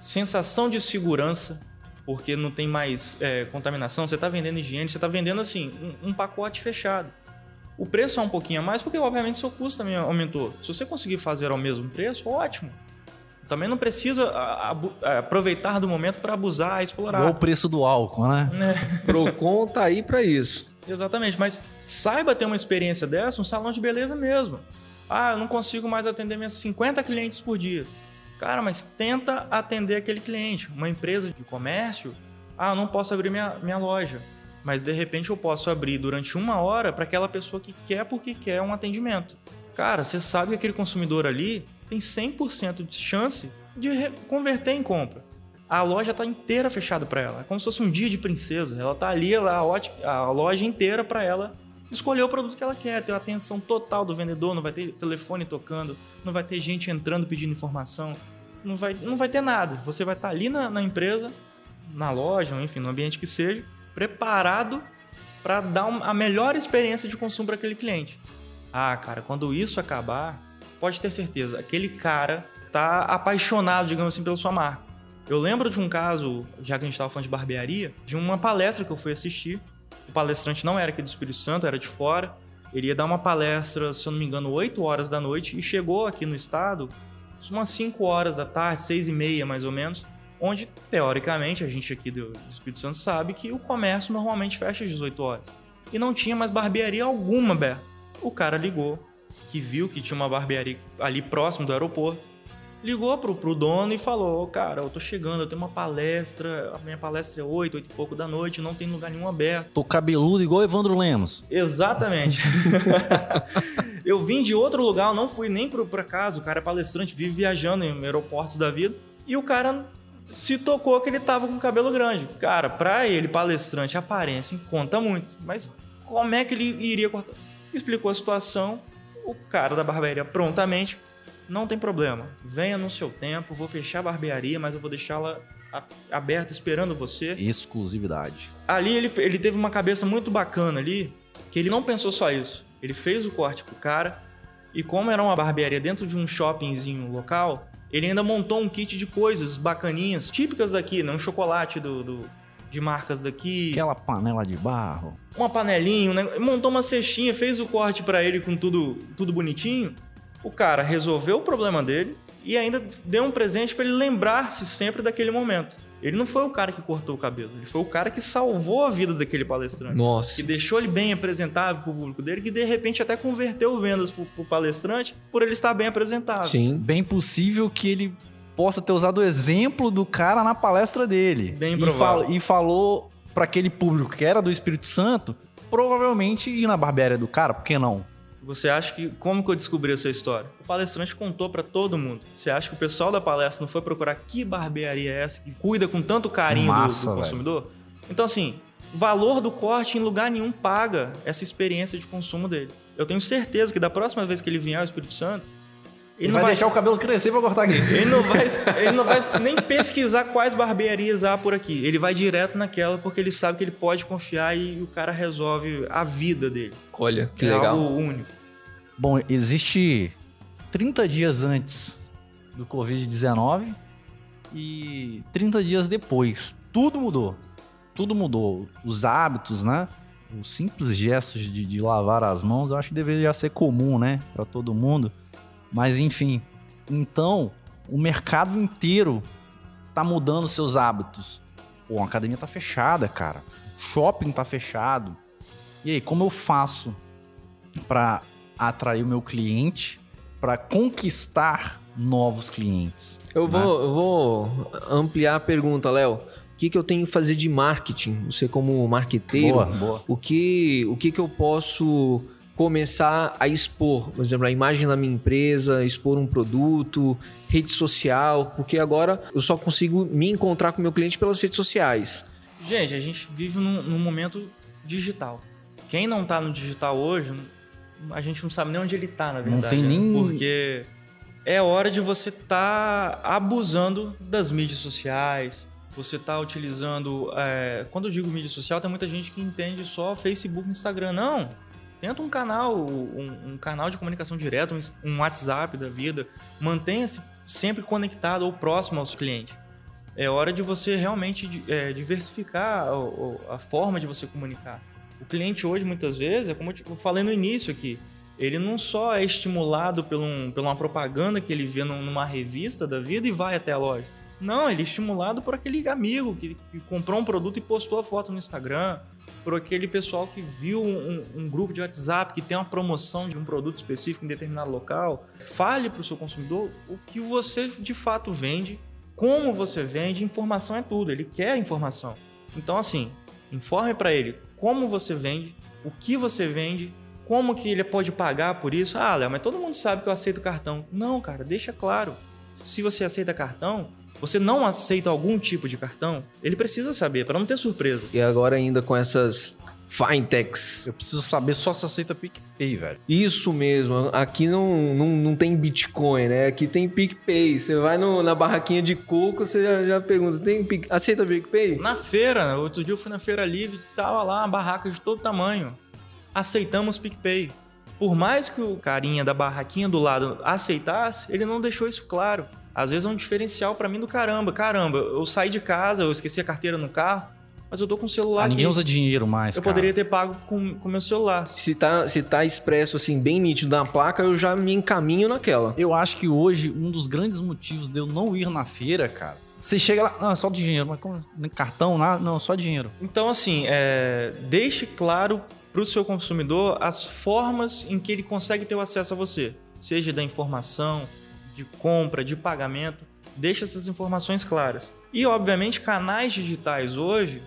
Sensação de segurança, porque não tem mais é, contaminação. Você tá vendendo higiene, você tá vendendo assim, um, um pacote fechado. O preço é um pouquinho a mais, porque obviamente seu custo também aumentou. Se você conseguir fazer ao mesmo preço, ótimo. Também não precisa aproveitar do momento para abusar, explorar. o preço do álcool, né? Procon tá aí pra isso. Exatamente, mas saiba ter uma experiência dessa, um salão de beleza mesmo. Ah, eu não consigo mais atender minhas 50 clientes por dia. Cara, mas tenta atender aquele cliente. Uma empresa de comércio, ah, eu não posso abrir minha, minha loja. Mas de repente eu posso abrir durante uma hora para aquela pessoa que quer porque quer um atendimento. Cara, você sabe que aquele consumidor ali tem 100% de chance de converter em compra. A loja tá inteira fechada para ela. É como se fosse um dia de princesa. Ela tá ali, ela, a, ótica- a loja inteira para ela escolher o produto que ela quer, ter a atenção total do vendedor, não vai ter telefone tocando, não vai ter gente entrando pedindo informação, não vai, não vai ter nada. Você vai estar ali na, na empresa, na loja, enfim, no ambiente que seja, preparado para dar a melhor experiência de consumo para aquele cliente. Ah, cara, quando isso acabar, pode ter certeza, aquele cara tá apaixonado, digamos assim, pela sua marca. Eu lembro de um caso, já que a gente estava falando de barbearia, de uma palestra que eu fui assistir. O palestrante não era aqui do Espírito Santo, era de fora. Ele ia dar uma palestra, se eu não me engano, 8 horas da noite e chegou aqui no estado umas 5 horas da tarde, 6 e meia mais ou menos, onde, teoricamente, a gente aqui do Espírito Santo sabe que o comércio normalmente fecha às 18 horas. E não tinha mais barbearia alguma aberta. O cara ligou, que viu que tinha uma barbearia ali próximo do aeroporto, ligou pro, pro dono e falou: "Ô, Cara, eu tô chegando, eu tenho uma palestra, a minha palestra é 8, 8 e pouco da noite, não tem lugar nenhum aberto. Tô cabeludo igual Evandro Lemos. Exatamente. eu vim de outro lugar, não fui nem por, por acaso. O cara é palestrante, vive viajando em aeroportos da vida. E o cara se tocou que ele tava com cabelo grande. Cara, pra ele, palestrante, aparência conta muito. Mas como é que ele iria cortar? Explicou a situação. O cara da barbearia prontamente. Não tem problema. Venha no seu tempo, vou fechar a barbearia, mas eu vou deixá-la aberta esperando você Exclusividade. ali ele, ele teve uma cabeça muito bacana ali, que ele não pensou só isso. Ele fez o corte pro cara, e como era uma barbearia dentro de um shoppingzinho local, ele ainda montou um kit de coisas bacaninhas, típicas daqui, né? Um chocolate do, do- de marcas daqui, Aquela panela de barro. uma panelinha, né? montou uma cestinha, fez o corte pra ele com tudo, tudo bonitinho. O cara resolveu o problema dele e ainda deu um presente pra ele lembrar-se sempre daquele momento. Ele não foi o cara que cortou o cabelo, ele foi o cara que salvou a vida daquele palestrante. Nossa. Que deixou ele bem apresentável pro público dele, que de repente até converteu vendas pro, pro palestrante por ele estar bem apresentado. Sim. Bem possível que ele possa ter usado o exemplo do cara na palestra dele. Bem e, provável. fal- e falou pra aquele público que era do Espírito Santo, provavelmente ir na barbearia do cara, por que não? Você acha que. Como que eu descobri essa história? O palestrante contou pra todo mundo. Você acha que o pessoal da palestra não foi procurar que barbearia é essa que cuida com tanto carinho do- Massa, do, velho. consumidor? Então, assim, valor do corte em lugar nenhum paga essa experiência de consumo dele. Eu tenho certeza que da próxima vez que ele vier ao Espírito Santo, ele, Ele não vai, vai, deixar o cabelo crescer pra cortar aqui. ele não vai, ele não vai nem pesquisar quais barbearias há por aqui. Ele vai direto naquela porque ele sabe que ele pode confiar e o cara resolve a vida dele. Olha, que é legal. algo único. Bom, existe 30 dias antes do Covid-19 e 30 dias depois. Tudo mudou. Tudo mudou. Os hábitos, né? Os simples gestos de, de lavar as mãos, eu acho que deveria ser comum, né? Pra todo mundo. Mas enfim. Então, o mercado inteiro tá mudando seus hábitos. Pô, a academia tá fechada, cara. O shopping tá fechado. E aí, como eu faço para atrair o meu cliente, para conquistar novos clientes? Eu né? vou, eu vou ampliar a pergunta, Léo. O que, que eu tenho que fazer de marketing? Você como marqueteiro, Boa, boa. o que, o que, que eu posso começar a expor, por exemplo, a imagem da minha empresa, expor um produto, rede social, porque agora eu só consigo me encontrar com meu cliente pelas redes sociais. Gente, a gente vive num, num momento digital. Quem não tá no digital hoje, a gente não sabe nem onde ele tá, na verdade. Não tem né? nem- Porque é hora de você tá abusando das mídias sociais. Você tá utilizando. é, Quando eu digo mídia social, tem muita gente que entende só Facebook e Instagram. Não. Tenta um canal, um, um canal de comunicação direta, um, um WhatsApp da vida. Mantenha-se sempre conectado ou próximo aos clientes. É hora de você realmente é, diversificar o- a forma de você comunicar. O cliente hoje, muitas vezes, é como eu falei no início aqui, ele não só é estimulado por, um, por uma propaganda que ele vê num- numa revista da vida e vai até a loja. Não, ele é estimulado por aquele amigo que, que comprou um produto e postou a foto no Instagram, por aquele pessoal que viu um, um grupo de WhatsApp que tem uma promoção de um produto específico em determinado local. Fale para o seu consumidor o que você de fato vende, como você vende, informação é tudo. Ele quer informação. Então, assim, informe para ele como você vende, o que você vende, como que ele pode pagar por isso. Ah, Léo, mas todo mundo sabe que eu aceito cartão. Não, cara, deixa claro. Se você aceita cartão, você não aceita algum tipo de cartão, ele precisa saber, para não ter surpresa. E agora ainda com essas fintechs. Eu preciso saber só se aceita PicPay, velho. Isso mesmo, aqui não, não, não tem Bitcoin, né? Aqui tem PicPay. Você vai no- na barraquinha de coco, você já, já pergunta: tem Pic- aceita PicPay? Na feira, outro dia eu fui na feira livre, tava lá uma barraca de todo tamanho. Aceitamos PicPay. Por mais que o carinha da barraquinha do lado aceitasse, ele não deixou isso claro. Às vezes é um diferencial pra mim do caramba. Caramba, eu saí de casa, eu esqueci a carteira no carro, mas eu tô com o celular Ah, ninguém aqui. usa dinheiro mais, eu cara. poderia ter pago com o meu celular. Se tá, se tá expresso assim, bem nítido na placa, eu já me encaminho naquela. Eu acho que hoje um dos grandes motivos de eu não ir na feira, cara. Você chega lá, ah, só dinheiro, mas como? Cartão, nada? Não, só dinheiro. Então, assim, é, deixe claro para o seu consumidor as formas em que ele consegue ter o acesso a você, seja da informação, de compra, de pagamento. Deixe essas informações claras. E, obviamente, canais digitais hoje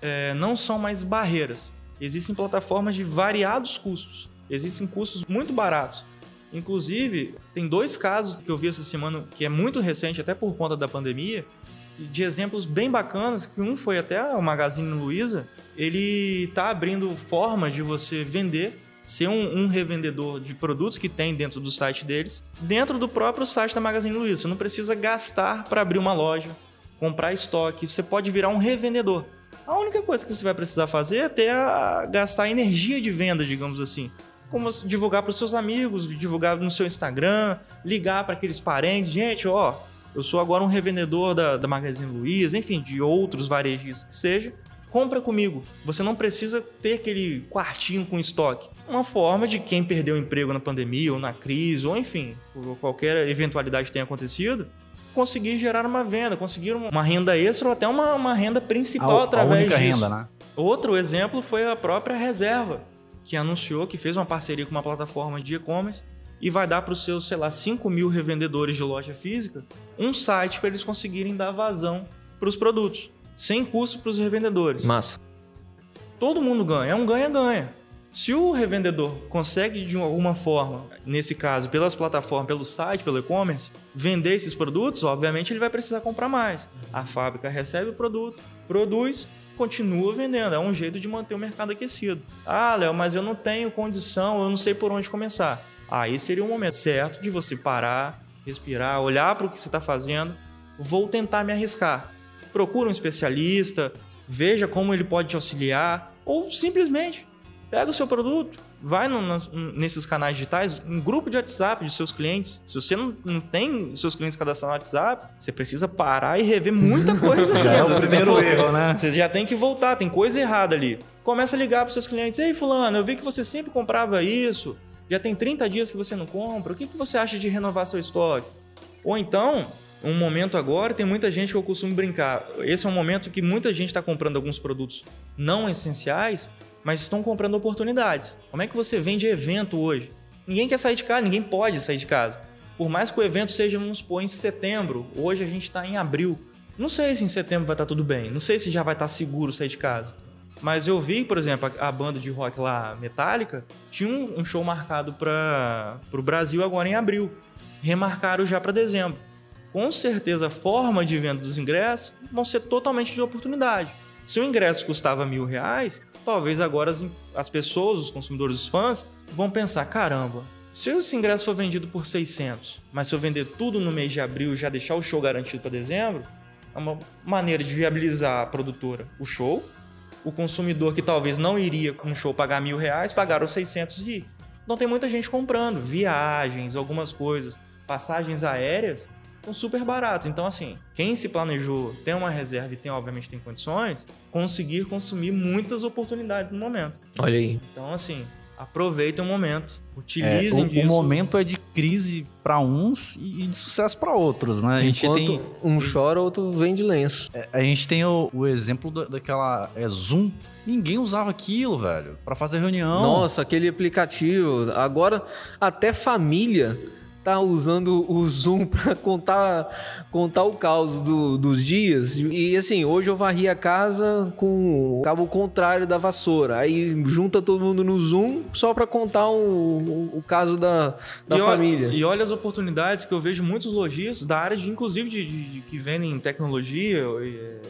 é, não são mais barreiras. Existem plataformas de variados custos. Existem custos muito baratos. Inclusive, tem dois casos que eu vi essa semana que é muito recente, até por conta da pandemia, de exemplos bem bacanas, que um foi até o Magazine Luiza, ele tá abrindo formas de você vender, ser um, um revendedor de produtos que tem dentro do site deles, dentro do próprio site da Magazine Luiza. Você não precisa gastar para abrir uma loja, comprar estoque, você pode virar um revendedor. A única coisa que você vai precisar fazer é ter a, gastar energia de venda, digamos assim. Como divulgar para os seus amigos, divulgar no seu Instagram, ligar para aqueles parentes. Gente, ó, eu sou agora um revendedor da, da Magazine Luiza, enfim, de outros varejistas que seja. Compra comigo. Você não precisa ter aquele quartinho com estoque. Uma forma de quem perdeu o emprego na pandemia ou na crise, ou enfim, por qualquer eventualidade que tenha acontecido, conseguir gerar uma venda, conseguir uma renda extra ou até uma, uma renda principal A, a através única disso. renda, né? Outro exemplo foi a própria Reserva, que anunciou que fez uma parceria com uma plataforma de e-commerce e vai dar para os seus, sei lá, 5 mil revendedores de loja física um site para eles conseguirem dar vazão para os produtos, sem custo para os revendedores. Massa. Todo mundo ganha, é um ganha-ganha. Se o revendedor consegue de alguma forma, nesse caso, pelas plataformas, pelo site, pelo e-commerce, vender esses produtos, obviamente ele vai precisar comprar mais. A fábrica recebe o produto, produz, continua vendendo. É um jeito de manter o mercado aquecido. Ah, Léo, mas eu não tenho condição, eu não sei por onde começar. Aí seria o momento certo de você parar, respirar, olhar para o que você está fazendo. Vou tentar me arriscar. Procura um especialista, veja como ele pode te auxiliar, ou simplesmente pega o seu produto, vai no- no- nesses canais digitais, um grupo de WhatsApp de seus clientes. Se você não, não tem seus clientes cadastrados no WhatsApp, você precisa parar e rever muita coisa. Já é o Você tem primeiro erro, né? Você já tem que voltar, tem coisa errada ali. Começa a ligar para seus clientes. Ei, fulano, eu vi que você sempre comprava isso. Já tem 30 dias que você não compra. O que, que você acha de renovar seu estoque? Ou então, um momento agora, tem muita gente que eu costumo brincar. Esse é um momento que muita gente está comprando alguns produtos não essenciais, mas estão comprando oportunidades. Como é que você vende evento hoje? Ninguém quer sair de casa, ninguém pode sair de casa. Por mais que o evento seja, vamos supor, em setembro, hoje a gente está em abril. Não sei se em setembro vai estar tudo bem, não sei se já vai estar seguro sair de casa. Mas eu vi, por exemplo, a, a banda de rock lá, Metallica, tinha um, um show marcado para o Brasil agora em abril. Remarcaram já para dezembro. Com certeza, a forma de venda dos ingressos vão ser totalmente de oportunidade. Se o ingresso custava mil reais, talvez agora as, as pessoas, os consumidores, os fãs, vão pensar: caramba, se esse ingresso for vendido por 600, mas se eu vender tudo no mês de abril e já deixar o show garantido para dezembro, é uma maneira de viabilizar a produtora o show. O consumidor que talvez não iria com um show pagar mil reais, pagaram 600 e Então tem muita gente comprando viagens, algumas coisas, passagens aéreas são super baratos. Então, assim, quem se planejou, tem uma reserva e tem, obviamente, tem condições, conseguir consumir muitas oportunidades no momento. Olha aí. Então, assim, aproveitem o momento, utilizem é, o, disso. O momento é de crise para uns e de sucesso para outros, né? A gente Enquanto tem um chora, outro vem de lenço. É, a gente tem o, o exemplo da, daquela é, Zoom. Ninguém usava aquilo, velho, para fazer reunião. Nossa, aquele aplicativo. Agora até família tá usando o Zoom para contar contar o caos do, dos dias. E assim, hoje eu varri a casa com o cabo contrário da vassoura. Aí junta todo mundo no Zoom só para contar o, o, o, caso da, da e família. Olha, e olha as oportunidades que eu vejo muitos lojistas da área, de, inclusive de, de, de que vendem tecnologia. E,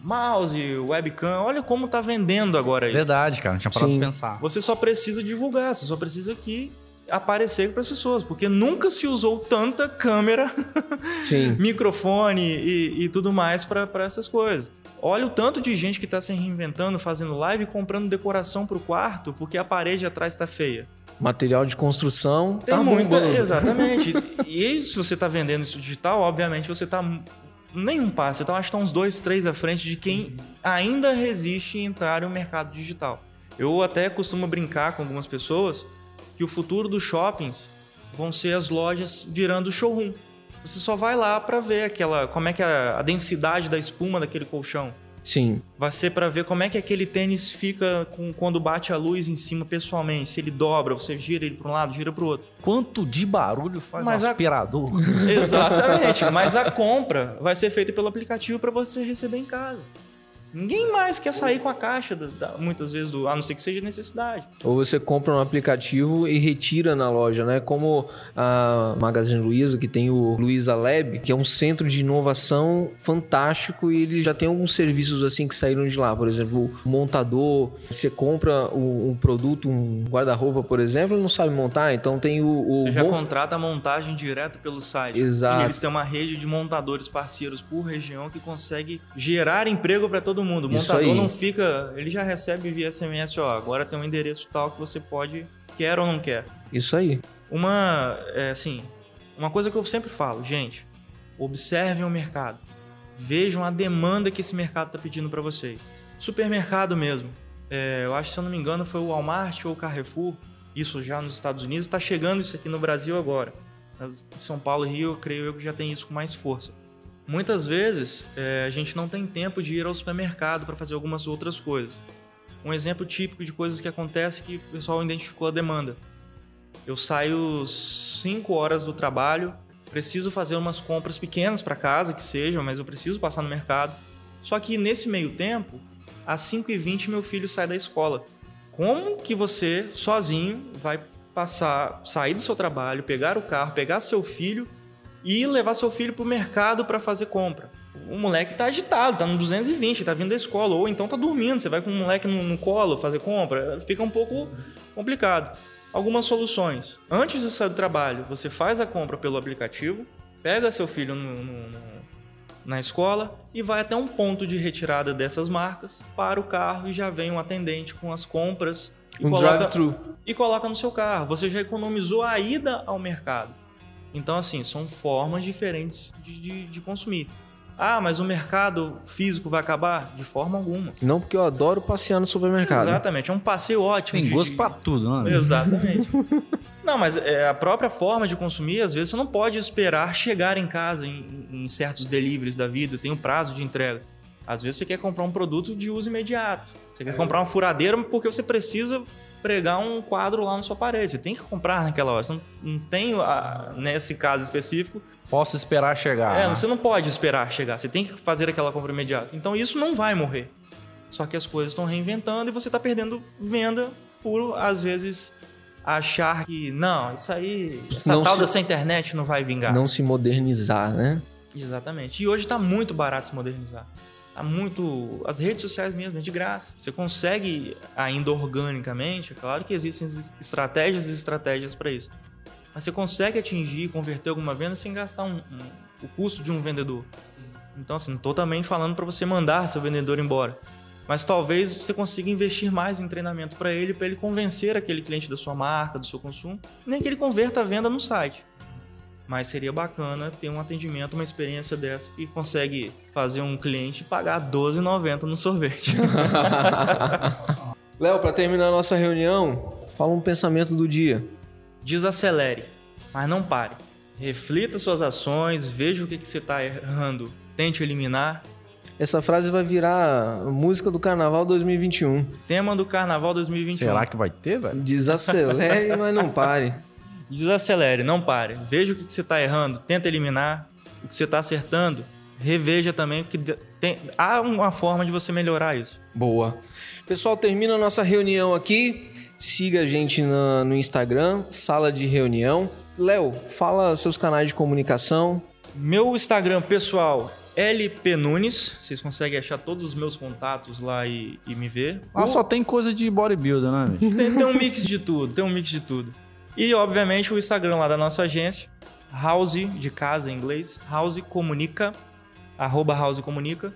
mouse, webcam, olha como tá vendendo agora aí. Verdade, cara, não tinha parado de pensar. Você só precisa divulgar, você só precisa que aparecer para as pessoas, porque nunca se usou tanta câmera, microfone e, e, tudo mais para essas coisas. Olha o tanto de gente que está se reinventando, fazendo live e comprando decoração para o quarto, porque a parede atrás está feia. Material de construção Tem tá muita, exatamente. e se você está vendendo isso digital, obviamente você está nenhum passo. Então acho que está uns dois, três à frente de quem ainda resiste em entrar no mercado digital. Eu até costumo brincar com algumas pessoas que o futuro dos shoppings vão ser as lojas virando showroom. Você só vai lá para ver aquela como é que é a densidade da espuma daquele colchão. Sim. Vai ser para ver como é que aquele tênis fica com, quando bate a luz em cima pessoalmente. Se ele dobra, você gira ele para um lado, gira para o outro. Quanto de barulho faz Mas um aspirador? A... Exatamente. Mas a compra vai ser feita pelo aplicativo para você receber em casa. Ninguém mais quer sair com a caixa, da, muitas vezes, do, a não ser que seja necessidade. Ou você compra um aplicativo e retira na loja, né? Como a Magazine Luiza, que tem o Luiza Lab, que é um centro de inovação fantástico e eles já tem alguns serviços assim que saíram de lá. Por exemplo, o montador, você compra um, um produto, um guarda-roupa, por exemplo, ele não sabe montar, então tem o... o você já contrata a montagem direto pelo site. Exato. E eles têm uma rede de montadores parceiros por região que consegue gerar emprego para todo todo mundo. O montador não fica. Ele já recebe via SMS, ó, agora tem um endereço tal que você pode. Quer ou não quer. Isso aí. Uma. É, assim. Uma coisa que eu sempre falo, gente. Observem o mercado. Vejam a demanda que esse mercado está pedindo para vocês. Supermercado mesmo. É, eu acho, se eu não me engano, foi o Walmart ou o Carrefour. Isso já nos Estados Unidos. Está chegando isso aqui no Brasil agora. São Paulo e Rio, eu creio eu que já tem isso com mais força. Muitas vezes é, a gente não tem tempo de ir ao supermercado para fazer algumas outras coisas. Um exemplo típico de coisas que acontece que o pessoal identificou a demanda. Eu saio 5 horas do trabalho, preciso fazer umas compras pequenas para casa, que sejam, mas eu preciso passar no mercado. Só que nesse meio tempo, às 5h20 meu filho sai da escola. Como que você, sozinho, vai passar, sair do seu trabalho, pegar o carro, pegar seu filho e levar seu filho pro mercado para fazer compra. O moleque tá agitado, tá no 220, tá vindo da escola, ou então tá dormindo, você vai com o moleque no, no colo fazer compra, fica um pouco complicado. Algumas soluções. Antes de sair do trabalho, você faz a compra pelo aplicativo, pega seu filho no, no, na escola e vai até um ponto de retirada dessas marcas, para o carro e já vem um atendente com as compras e um drive-thru e coloca no seu carro. Você já economizou a ida ao mercado. Então, assim, são formas diferentes de, de, de, consumir. Ah, mas o mercado físico vai acabar? De forma alguma. Não, porque eu adoro passear no supermercado. Exatamente, é um passeio ótimo. Tem de... gosto pra tudo, né? Exatamente. não, mas é, a própria forma de consumir, às vezes você não pode esperar chegar em casa em, em certos deliveries da vida, tem um prazo de entrega. Às vezes você quer comprar um produto de uso imediato. Você quer comprar uma furadeira porque você precisa pregar um quadro lá na sua parede. Você tem que comprar naquela hora. Você não, não tem, a, nesse caso específico. Posso esperar chegar. É, você não pode esperar chegar. Você tem que fazer aquela compra imediata. Então isso não vai morrer. Só que as coisas estão reinventando e você está perdendo venda por, às vezes, achar que não, isso aí, essa Não tal se- dessa internet não vai vingar. Não se modernizar, né? Exatamente. E hoje está muito barato se modernizar. Muito. As redes sociais mesmo, é de graça. Você consegue, ainda organicamente, é claro que existem es- estratégias e estratégias para isso. Mas você consegue atingir converter alguma venda sem gastar um- um- o custo de um vendedor. Então, assim, não estou também falando para você mandar seu vendedor embora. Mas talvez você consiga investir mais em treinamento para ele, para ele convencer aquele cliente da sua marca, do seu consumo. Nem que ele converta a venda no site. Mas seria bacana ter um atendimento, uma experiência dessa que consegue fazer um cliente pagar R$12,90 no sorvete. Léo, para terminar a nossa reunião, fala um pensamento do dia. Desacelere, mas não pare. Reflita suas ações, veja o que, que você está errando, tente eliminar. Essa frase vai virar música do Carnaval 2021. Tema do Carnaval 2021. Será que vai ter, velho? Desacelere, mas não pare. Desacelere, não pare. Veja o que, que você está errando, tenta eliminar. O que você está acertando, reveja também, porque de- tem- há uma forma de você melhorar isso. Boa. Pessoal, termina a nossa reunião aqui. Siga a gente na- no Instagram, Sala de Reunião. Léo, fala seus canais de comunicação. Meu Instagram pessoal, LP Nunes. Vocês conseguem achar todos os meus contatos lá e, e me ver. Lá só tem coisa de bodybuilder, né? Tem, tem um mix de tudo, tem um mix de tudo. E, obviamente, o Instagram lá da nossa agência, House, de casa em inglês, House Comunica, arroba House Comunica.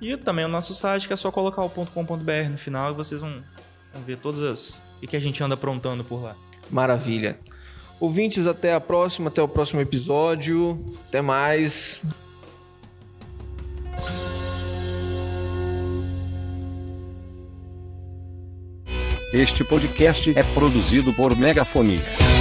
E também o nosso site, que é só colocar o .com.br no final e vocês vão, vão ver todas as... o que a gente anda aprontando por lá. Maravilha. Ouvintes, até a próxima, até o próximo episódio. Até mais. Este podcast é produzido por Megafonia.